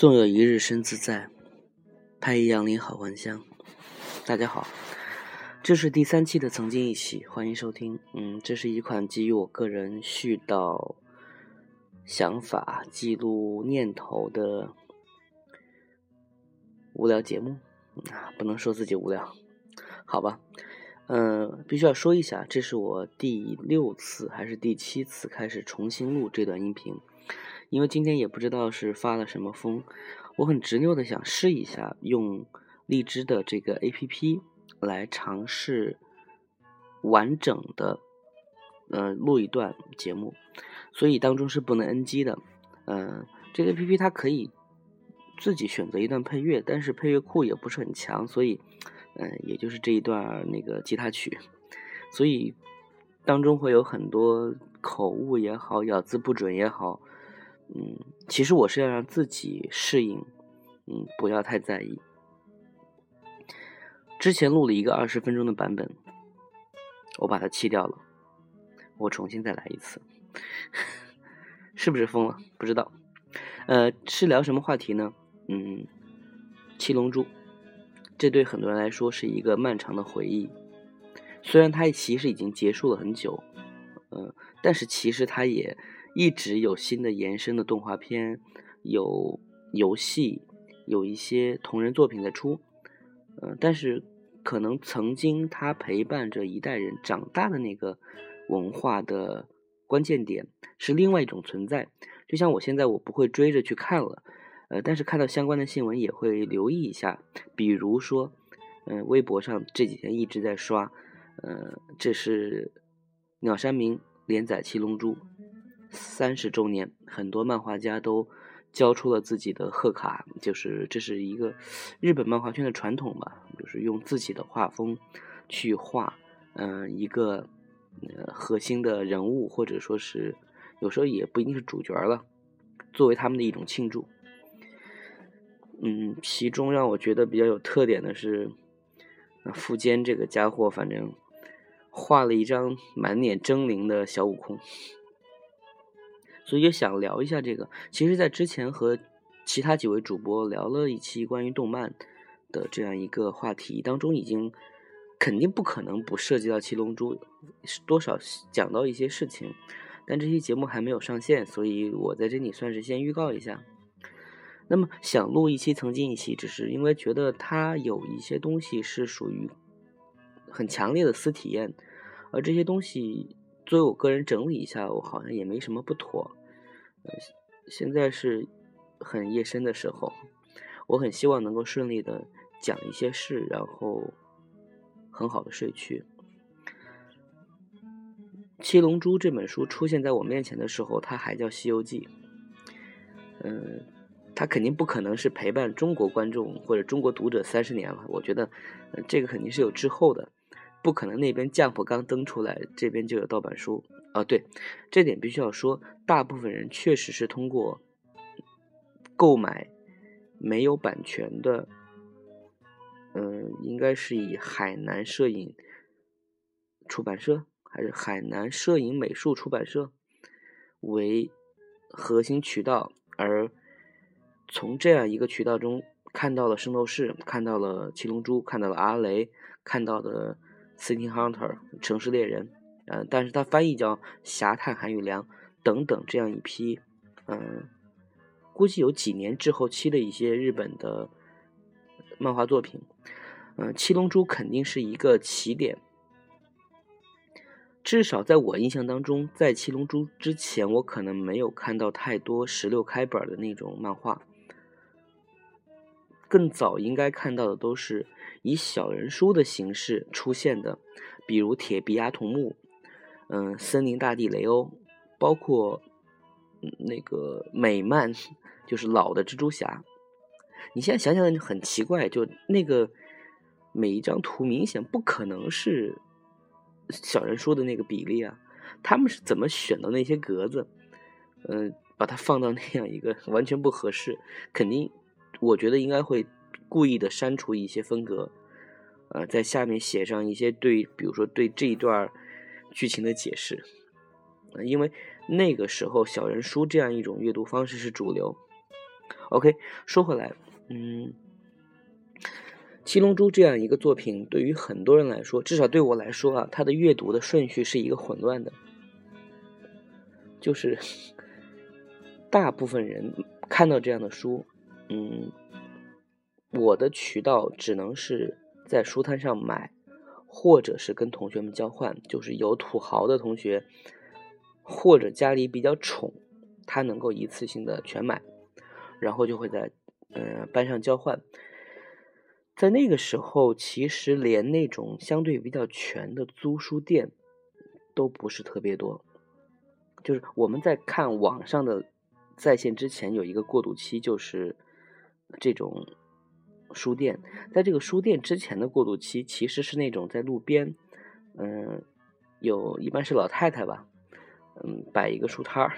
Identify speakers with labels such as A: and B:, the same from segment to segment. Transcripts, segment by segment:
A: 纵有一日身自在，拍一杨林好还乡。大家好，这是第三期的曾经一起，欢迎收听。嗯，这是一款基于我个人絮叨、想法、记录念头的无聊节目。啊，不能说自己无聊，好吧？嗯，必须要说一下，这是我第六次还是第七次开始重新录这段音频。因为今天也不知道是发了什么疯，我很执拗的想试一下用荔枝的这个 A P P 来尝试完整的呃录一段节目，所以当中是不能 N G 的。嗯，这个 A P P 它可以自己选择一段配乐，但是配乐库也不是很强，所以嗯，也就是这一段那个吉他曲，所以当中会有很多口误也好，咬字不准也好。嗯，其实我是要让自己适应，嗯，不要太在意。之前录了一个二十分钟的版本，我把它弃掉了，我重新再来一次，是不是疯了？不知道。呃，是聊什么话题呢？嗯，七龙珠，这对很多人来说是一个漫长的回忆。虽然它其实已经结束了很久，嗯，但是其实它也。一直有新的延伸的动画片，有游戏，有一些同人作品在出，嗯，但是可能曾经它陪伴着一代人长大的那个文化的关键点是另外一种存在。就像我现在我不会追着去看了，呃，但是看到相关的新闻也会留意一下，比如说，嗯，微博上这几天一直在刷，呃，这是鸟山明连载《七龙珠》。三十周年，很多漫画家都交出了自己的贺卡，就是这是一个日本漫画圈的传统吧，就是用自己的画风去画，嗯，一个呃核心的人物，或者说是有时候也不一定是主角了，作为他们的一种庆祝。嗯，其中让我觉得比较有特点的是，富坚这个家伙，反正画了一张满脸狰狞的小悟空。所以也想聊一下这个。其实，在之前和其他几位主播聊了一期关于动漫的这样一个话题当中，已经肯定不可能不涉及到《七龙珠》，多少讲到一些事情。但这期节目还没有上线，所以我在这里算是先预告一下。那么想录一期曾经一期，只是因为觉得它有一些东西是属于很强烈的私体验，而这些东西作为我个人整理一下，我好像也没什么不妥。现在是很夜深的时候，我很希望能够顺利的讲一些事，然后很好的睡去。《七龙珠》这本书出现在我面前的时候，它还叫《西游记》。嗯，它肯定不可能是陪伴中国观众或者中国读者三十年了。我觉得这个肯定是有滞后的，不可能那边降谱刚登出来，这边就有盗版书。啊，对，这点必须要说，大部分人确实是通过购买没有版权的，嗯，应该是以海南摄影出版社还是海南摄影美术出版社为核心渠道，而从这样一个渠道中看到了《圣斗士》，看到了《七龙珠》，看到了阿雷，看到的《City Hunter》城市猎人。嗯，但是它翻译叫《侠探韩宇良》等等这样一批，嗯，估计有几年滞后期的一些日本的漫画作品，嗯，《七龙珠》肯定是一个起点，至少在我印象当中，在《七龙珠》之前，我可能没有看到太多十六开本的那种漫画，更早应该看到的都是以小人书的形式出现的，比如《铁臂阿童木》。嗯，森林大地雷欧，包括那个美漫，就是老的蜘蛛侠。你现在想想很奇怪，就那个每一张图明显不可能是小人书的那个比例啊，他们是怎么选的那些格子？嗯，把它放到那样一个完全不合适，肯定我觉得应该会故意的删除一些分格，呃，在下面写上一些对，比如说对这一段。剧情的解释，因为那个时候小人书这样一种阅读方式是主流，OK，说回来，嗯，《七龙珠》这样一个作品，对于很多人来说，至少对我来说啊，它的阅读的顺序是一个混乱的，就是大部分人看到这样的书，嗯，我的渠道只能是在书摊上买，或者是跟同学们交换，就是有土豪的同学，或者家里比较宠，他能够一次性的全买。然后就会在，嗯，班上交换。在那个时候，其实连那种相对比较全的租书店都不是特别多。就是我们在看网上的在线之前，有一个过渡期，就是这种书店。在这个书店之前的过渡期，其实是那种在路边，嗯，有一般是老太太吧，嗯，摆一个书摊儿。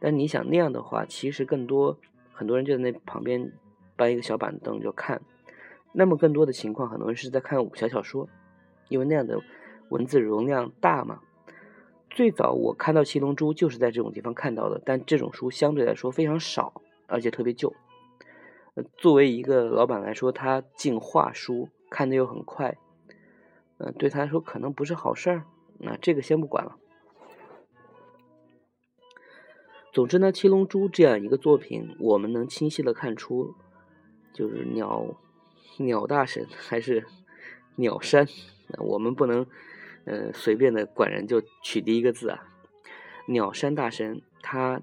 A: 但你想那样的话，其实更多很多人就在那旁边搬一个小板凳就看。那么更多的情况，很多人是在看武侠小说，因为那样的文字容量大嘛。最早我看到《七龙珠》就是在这种地方看到的，但这种书相对来说非常少，而且特别旧。作为一个老板来说，他进画书看的又很快，嗯，对他来说可能不是好事儿。那这个先不管了。总之呢，《七龙珠》这样一个作品，我们能清晰的看出，就是鸟鸟大神还是鸟山，我们不能呃随便的管人就取第一个字啊。鸟山大神他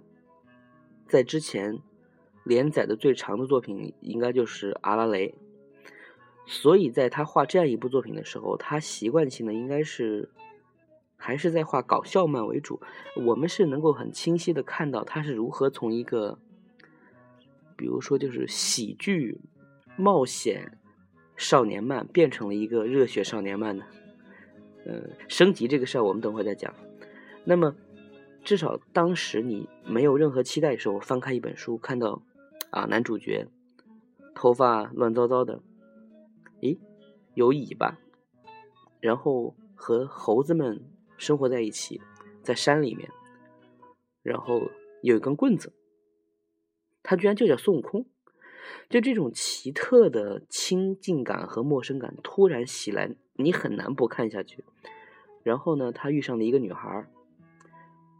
A: 在之前连载的最长的作品应该就是《阿拉蕾》，所以在他画这样一部作品的时候，他习惯性的应该是。还是在画搞笑漫为主，我们是能够很清晰的看到他是如何从一个，比如说就是喜剧、冒险少年漫变成了一个热血少年漫的。嗯，升级这个事儿我们等会再讲。那么，至少当时你没有任何期待的时候，翻开一本书，看到啊男主角头发乱糟糟的，咦，有尾巴，然后和猴子们。生活在一起，在山里面，然后有一根棍子，他居然就叫孙悟空，就这种奇特的亲近感和陌生感突然袭来，你很难不看下去。然后呢，他遇上了一个女孩，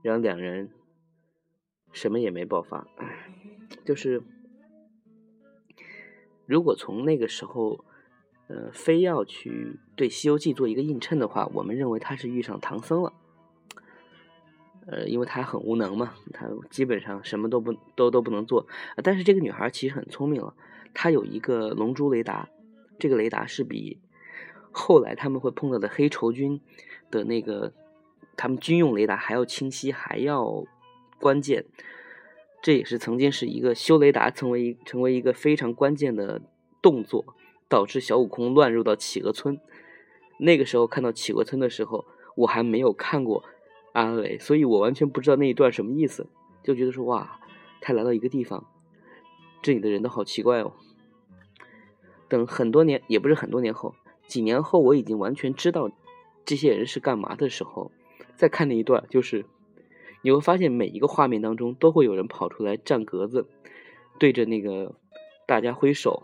A: 然后两人什么也没爆发，就是如果从那个时候。呃，非要去对《西游记》做一个映衬的话，我们认为他是遇上唐僧了。呃，因为他很无能嘛，他基本上什么都不都都不能做。但是这个女孩其实很聪明了，她有一个龙珠雷达，这个雷达是比后来他们会碰到的黑绸军的那个他们军用雷达还要清晰，还要关键。这也是曾经是一个修雷达成为一成为一个非常关键的动作。导致小悟空乱入到企鹅村。那个时候看到企鹅村的时候，我还没有看过阿雷，所以我完全不知道那一段什么意思，就觉得说哇，他来到一个地方，这里的人都好奇怪哦。等很多年，也不是很多年后，几年后我已经完全知道这些人是干嘛的时候，再看那一段，就是你会发现每一个画面当中都会有人跑出来站格子，对着那个大家挥手，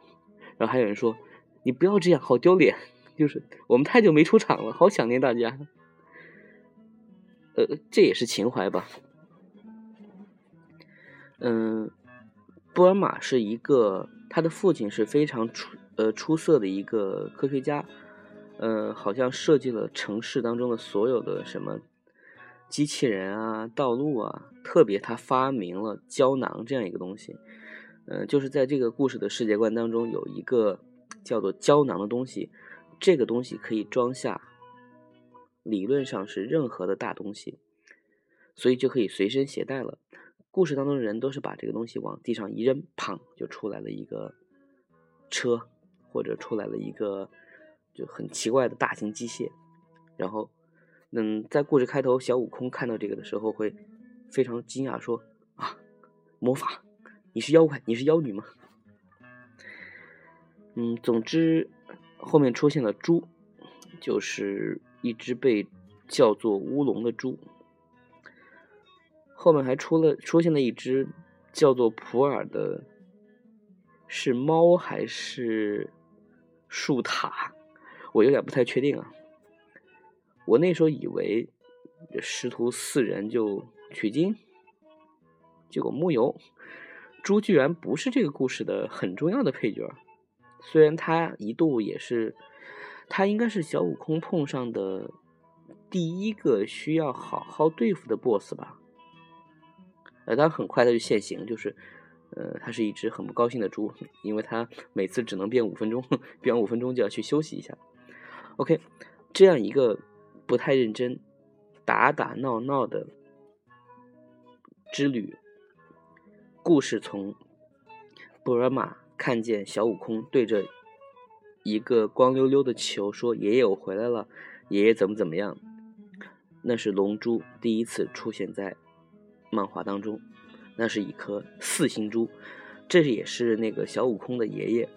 A: 然后还有人说。你不要这样，好丢脸！就是我们太久没出场了，好想念大家。呃，这也是情怀吧。嗯，布尔玛是一个，他的父亲是非常出呃出色的一个科学家，呃，好像设计了城市当中的所有的什么机器人啊、道路啊，特别他发明了胶囊这样一个东西。呃，就是在这个故事的世界观当中有一个。叫做胶囊的东西，这个东西可以装下，理论上是任何的大东西，所以就可以随身携带了。故事当中的人都是把这个东西往地上一扔，砰，就出来了一个车，或者出来了一个就很奇怪的大型机械。然后，嗯，在故事开头，小悟空看到这个的时候会非常惊讶，说：“啊，魔法？你是妖怪？你是妖女吗？”嗯，总之，后面出现了猪，就是一只被叫做乌龙的猪。后面还出了出现了一只叫做普洱的是猫还是树塔，我有点不太确定啊。我那时候以为师徒四人就取经，结果木有。猪居然不是这个故事的很重要的配角，虽然他一度也是，他应该是小悟空碰上的第一个需要好好对付的 BOSS 吧。呃，当很快他就现形，就是，呃，他是一只很不高兴的猪，因为他每次只能变五分钟，变完五分钟就要去休息一下。OK，这样一个不太认真、打打闹闹的之旅。故事从布尔玛看见小悟空对着一个光溜溜的球说：“爷爷，我回来了。”爷爷怎么怎么样？那是龙珠第一次出现在漫画当中，那是一颗四星珠，这也是那个小悟空的爷爷，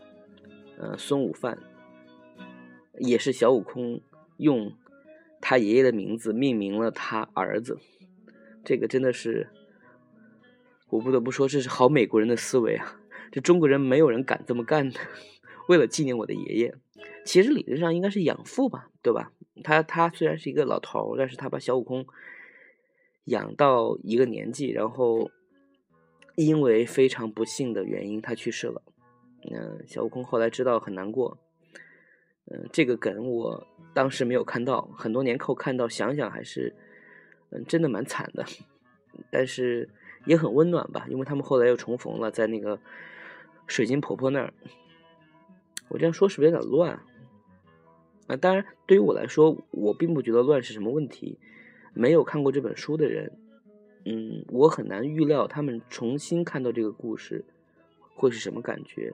A: 呃，孙悟饭，也是小悟空用他爷爷的名字命名了他儿子。这个真的是。我不得不说，这是好美国人的思维啊！这中国人没有人敢这么干的。为了纪念我的爷爷，其实理论上应该是养父吧，对吧？他他虽然是一个老头，但是他把小悟空养到一个年纪，然后因为非常不幸的原因，他去世了。嗯，小悟空后来知道很难过。嗯，这个梗我当时没有看到，很多年后看到，想想还是嗯，真的蛮惨的。但是。也很温暖吧，因为他们后来又重逢了，在那个水晶婆婆那儿。我这样说是不是有点乱？啊，当然，对于我来说，我并不觉得乱是什么问题。没有看过这本书的人，嗯，我很难预料他们重新看到这个故事会是什么感觉。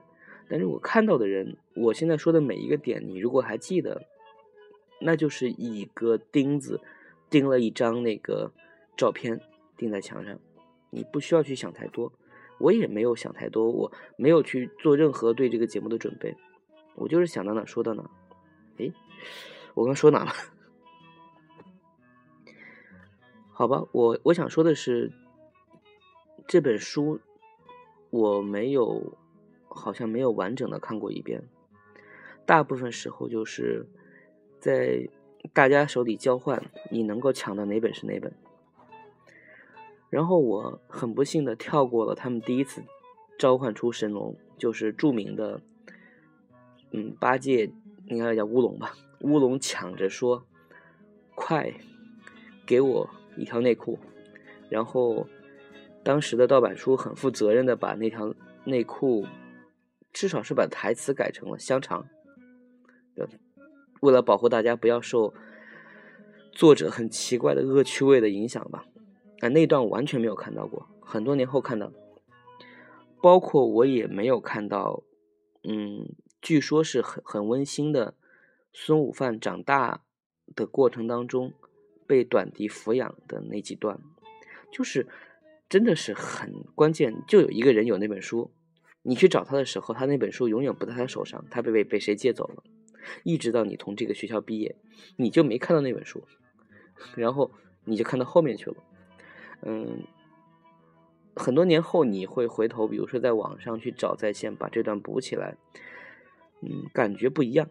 A: 但是我看到的人，我现在说的每一个点，你如果还记得，那就是一个钉子钉了一张那个照片钉在墙上。你不需要去想太多，我也没有想太多，我没有去做任何对这个节目的准备，我就是想到哪说到哪。诶，我刚说哪了？好吧，我我想说的是，这本书我没有，好像没有完整的看过一遍，大部分时候就是在大家手里交换，你能够抢到哪本是哪本。然后我很不幸的跳过了他们第一次召唤出神龙，就是著名的，嗯，八戒应该叫乌龙吧？乌龙抢着说：“快给我一条内裤。”然后当时的盗版书很负责任的把那条内裤，至少是把台词改成了香肠，为了保护大家不要受作者很奇怪的恶趣味的影响吧。啊，那段完全没有看到过，很多年后看到，包括我也没有看到，嗯，据说是很很温馨的，孙悟饭长大的过程当中被短笛抚养的那几段，就是真的是很关键，就有一个人有那本书，你去找他的时候，他那本书永远不在他手上，他被被被谁借走了，一直到你从这个学校毕业，你就没看到那本书，然后你就看到后面去了。嗯，很多年后你会回头，比如说在网上去找在线，把这段补起来，嗯，感觉不一样。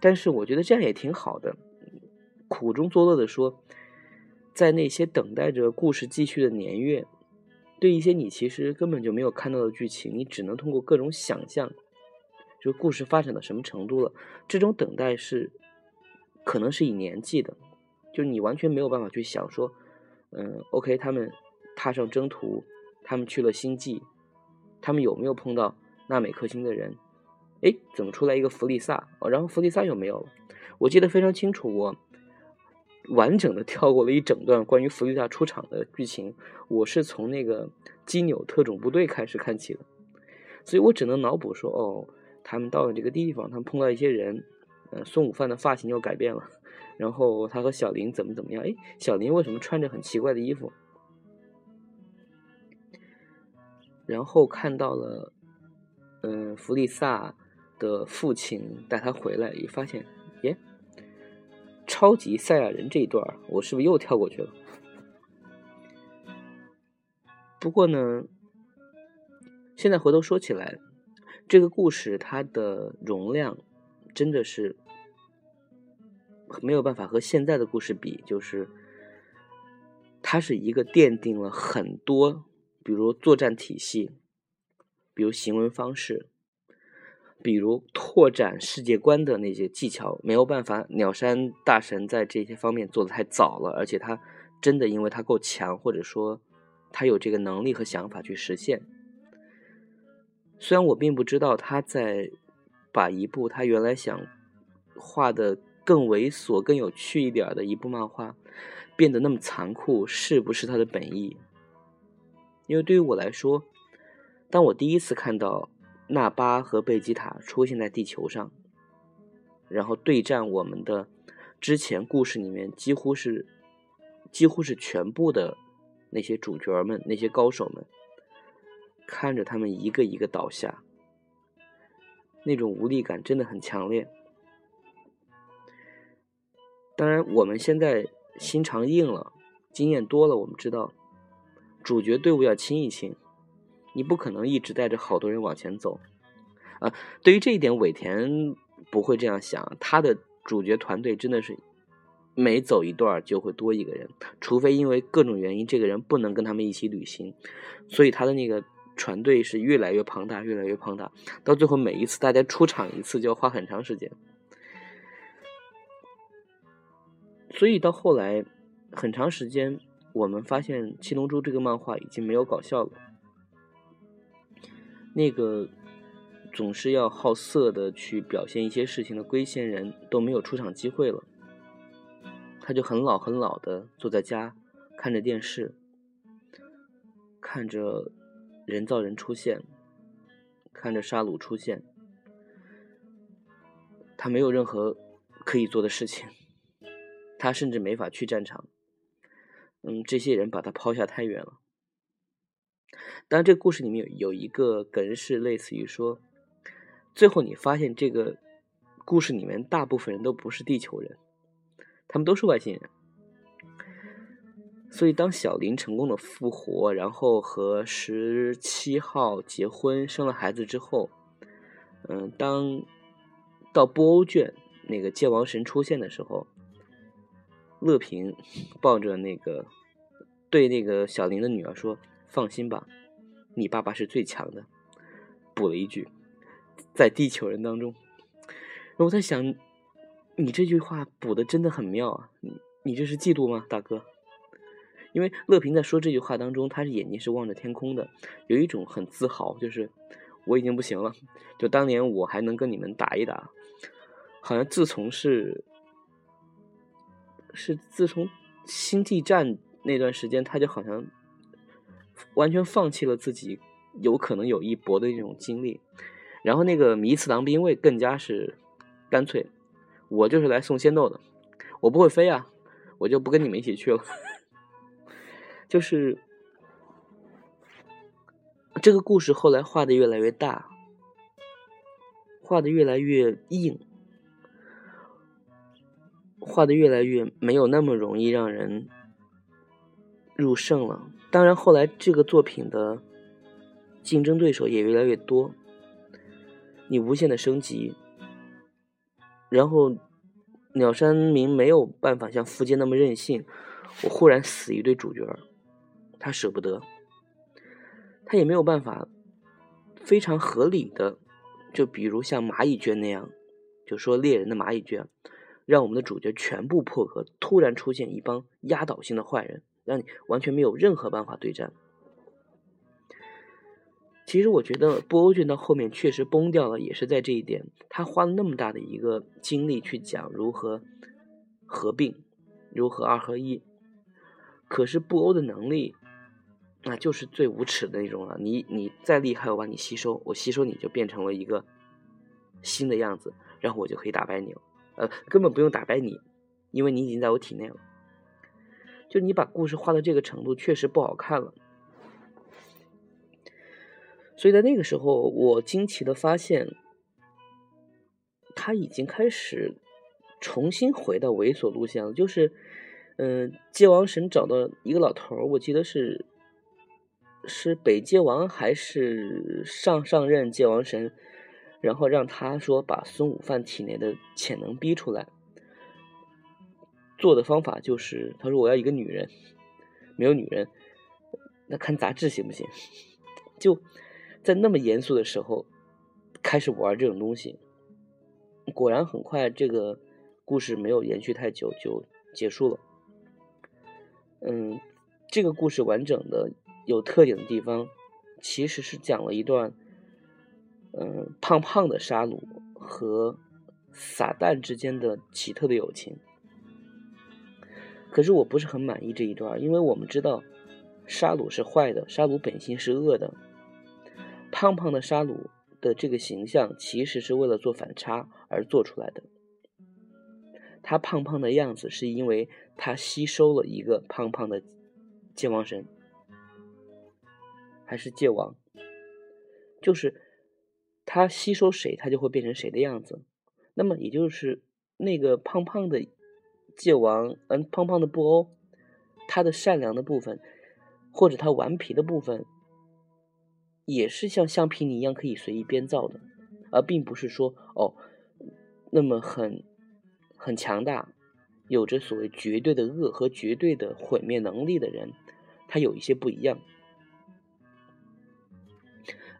A: 但是我觉得这样也挺好的，苦中作乐的说，在那些等待着故事继续的年月，对一些你其实根本就没有看到的剧情，你只能通过各种想象，就故事发展到什么程度了。这种等待是可能是以年计的，就是你完全没有办法去想说。嗯，OK，他们踏上征途，他们去了星际，他们有没有碰到纳美克星的人？哎，怎么出来一个弗利萨？哦，然后弗利萨又没有了。我记得非常清楚，我完整的跳过了一整段关于弗利萨出场的剧情。我是从那个基纽特种部队开始看起的，所以我只能脑补说，哦，他们到了这个地方，他们碰到一些人，呃，孙悟饭的发型又改变了。然后他和小林怎么怎么样？哎，小林为什么穿着很奇怪的衣服？然后看到了，嗯，弗利萨的父亲带他回来，一发现，耶，超级赛亚人这一段，我是不是又跳过去了？不过呢，现在回头说起来，这个故事它的容量真的是没有办法和现在的故事比，就是它是一个奠定了很多，比如作战体系，比如行为方式。比如拓展世界观的那些技巧，没有办法，鸟山大神在这些方面做的太早了，而且他真的因为他够强，或者说他有这个能力和想法去实现。虽然我并不知道他在把一部他原来想画的更猥琐、更有趣一点的一部漫画变得那么残酷，是不是他的本意？因为对于我来说，当我第一次看到。纳巴和贝吉塔出现在地球上，然后对战我们的之前故事里面几乎是几乎是全部的那些主角们、那些高手们，看着他们一个一个倒下，那种无力感真的很强烈。当然，我们现在心肠硬了，经验多了，我们知道主角队伍要清一清。你不可能一直带着好多人往前走，啊，对于这一点，尾田不会这样想。他的主角团队真的是每走一段就会多一个人，除非因为各种原因，这个人不能跟他们一起旅行，所以他的那个船队是越来越庞大，越来越庞大。到最后，每一次大家出场一次就要花很长时间，所以到后来很长时间，我们发现《七龙珠》这个漫画已经没有搞笑了。那个总是要好色的去表现一些事情的龟仙人都没有出场机会了，他就很老很老的坐在家看着电视，看着人造人出现，看着沙鲁出现，他没有任何可以做的事情，他甚至没法去战场，嗯，这些人把他抛下太远了。当然，这个故事里面有有一个梗是类似于说，最后你发现这个故事里面大部分人都不是地球人，他们都是外星人。所以当小林成功的复活，然后和十七号结婚生了孩子之后，嗯，当到布欧卷那个界王神出现的时候，乐平抱着那个对那个小林的女儿说：“放心吧。”你爸爸是最强的，补了一句，在地球人当中。我在想，你这句话补的真的很妙啊！你你这是嫉妒吗，大哥？因为乐平在说这句话当中，他是眼睛是望着天空的，有一种很自豪，就是我已经不行了，就当年我还能跟你们打一打。好像自从是是自从星际战那段时间，他就好像。完全放弃了自己有可能有一搏的那种经历，然后那个迷次郎兵卫更加是干脆，我就是来送仙豆的，我不会飞啊，我就不跟你们一起去了。就是这个故事后来画的越来越大，画的越来越硬，画的越来越没有那么容易让人入胜了。当然，后来这个作品的竞争对手也越来越多，你无限的升级，然后鸟山明没有办法像福建那么任性，我忽然死一堆主角，他舍不得，他也没有办法非常合理的，就比如像蚂蚁卷那样，就说猎人的蚂蚁卷，让我们的主角全部破格，突然出现一帮压倒性的坏人。让你完全没有任何办法对战。其实我觉得布欧卷到后面确实崩掉了，也是在这一点。他花了那么大的一个精力去讲如何合并，如何二合一。可是布欧的能力，那就是最无耻的那种了。你你再厉害，我把你吸收，我吸收你就变成了一个新的样子，然后我就可以打败你了。呃，根本不用打败你，因为你已经在我体内了。就你把故事画到这个程度，确实不好看了。所以在那个时候，我惊奇的发现，他已经开始重新回到猥琐路线了。就是，嗯，界王神找到一个老头儿，我记得是是北界王还是上上任界王神，然后让他说把孙悟饭体内的潜能逼出来。做的方法就是，他说我要一个女人，没有女人，那看杂志行不行？就在那么严肃的时候开始玩这种东西，果然很快这个故事没有延续太久就结束了。嗯，这个故事完整的有特点的地方，其实是讲了一段，嗯，胖胖的沙鲁和撒旦之间的奇特的友情。可是我不是很满意这一段，因为我们知道沙鲁是坏的，沙鲁本性是恶的。胖胖的沙鲁的这个形象其实是为了做反差而做出来的。他胖胖的样子是因为他吸收了一个胖胖的界王神，还是界王？就是他吸收谁，他就会变成谁的样子。那么也就是那个胖胖的。界王，嗯，胖胖的布欧，他的善良的部分，或者他顽皮的部分，也是像橡皮泥一样可以随意编造的，而并不是说哦，那么很很强大，有着所谓绝对的恶和绝对的毁灭能力的人，他有一些不一样。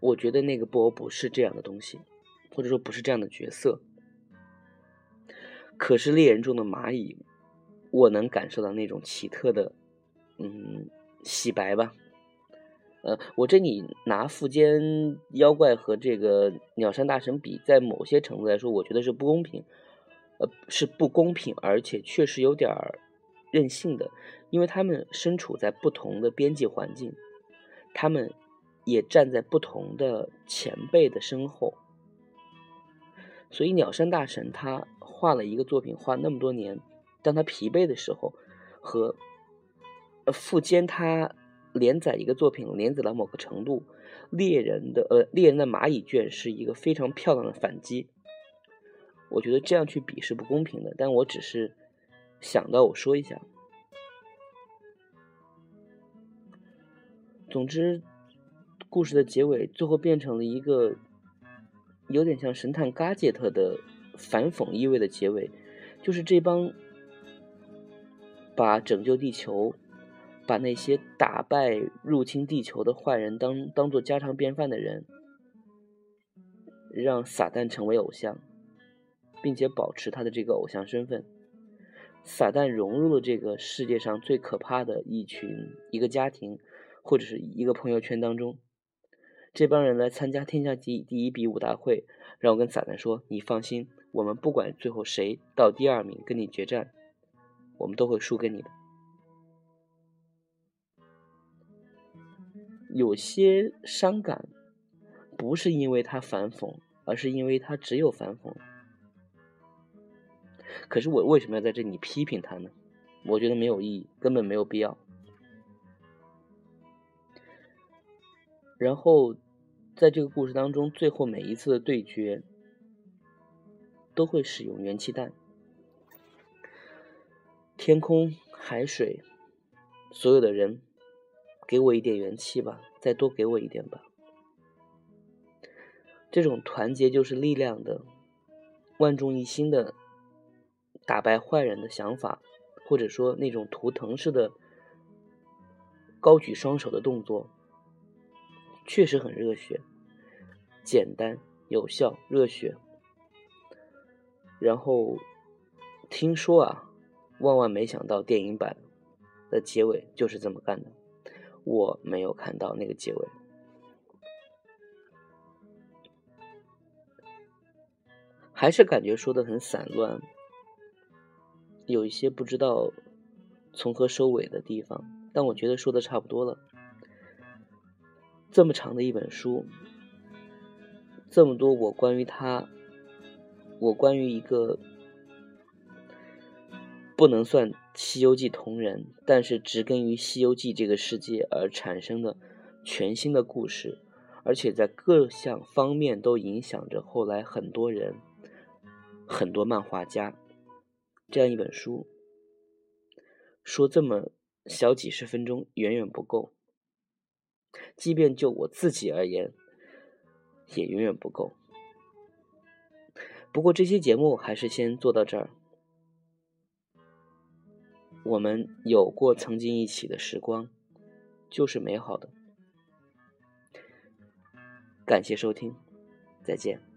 A: 我觉得那个布欧不是这样的东西，或者说不是这样的角色。可是猎人中的蚂蚁。我能感受到那种奇特的，嗯，洗白吧。呃，我这里拿富坚妖怪和这个鸟山大神比，在某些程度来说，我觉得是不公平，呃，是不公平，而且确实有点儿任性的，因为他们身处在不同的边际环境，他们也站在不同的前辈的身后，所以鸟山大神他画了一个作品，画那么多年。当他疲惫的时候，和呃富坚他连载一个作品连载到某个程度，猎人的呃猎人的蚂蚁卷是一个非常漂亮的反击。我觉得这样去比是不公平的，但我只是想到我说一下。总之，故事的结尾最后变成了一个有点像神探嘎杰特的反讽意味的结尾，就是这帮。把拯救地球，把那些打败入侵地球的坏人当当做家常便饭的人，让撒旦成为偶像，并且保持他的这个偶像身份。撒旦融入了这个世界上最可怕的一群一个家庭或者是一个朋友圈当中。这帮人来参加天下第第一比武大会，让我跟撒旦说：“你放心，我们不管最后谁到第二名跟你决战。”我们都会输给你的。有些伤感，不是因为他反讽，而是因为他只有反讽。可是我为什么要在这里批评他呢？我觉得没有意义，根本没有必要。然后，在这个故事当中，最后每一次的对决，都会使用元气弹。天空、海水，所有的人，给我一点元气吧，再多给我一点吧。这种团结就是力量的，万众一心的打败坏人的想法，或者说那种图腾式的高举双手的动作，确实很热血，简单、有效、热血。然后听说啊。万万没想到，电影版的结尾就是这么干的。我没有看到那个结尾，还是感觉说的很散乱，有一些不知道从何收尾的地方。但我觉得说的差不多了。这么长的一本书，这么多我关于他，我关于一个。不能算《西游记》同人，但是植根于《西游记》这个世界而产生的全新的故事，而且在各项方面都影响着后来很多人、很多漫画家。这样一本书，说这么小几十分钟远远不够，即便就我自己而言，也远远不够。不过这期节目还是先做到这儿。我们有过曾经一起的时光，就是美好的。感谢收听，再见。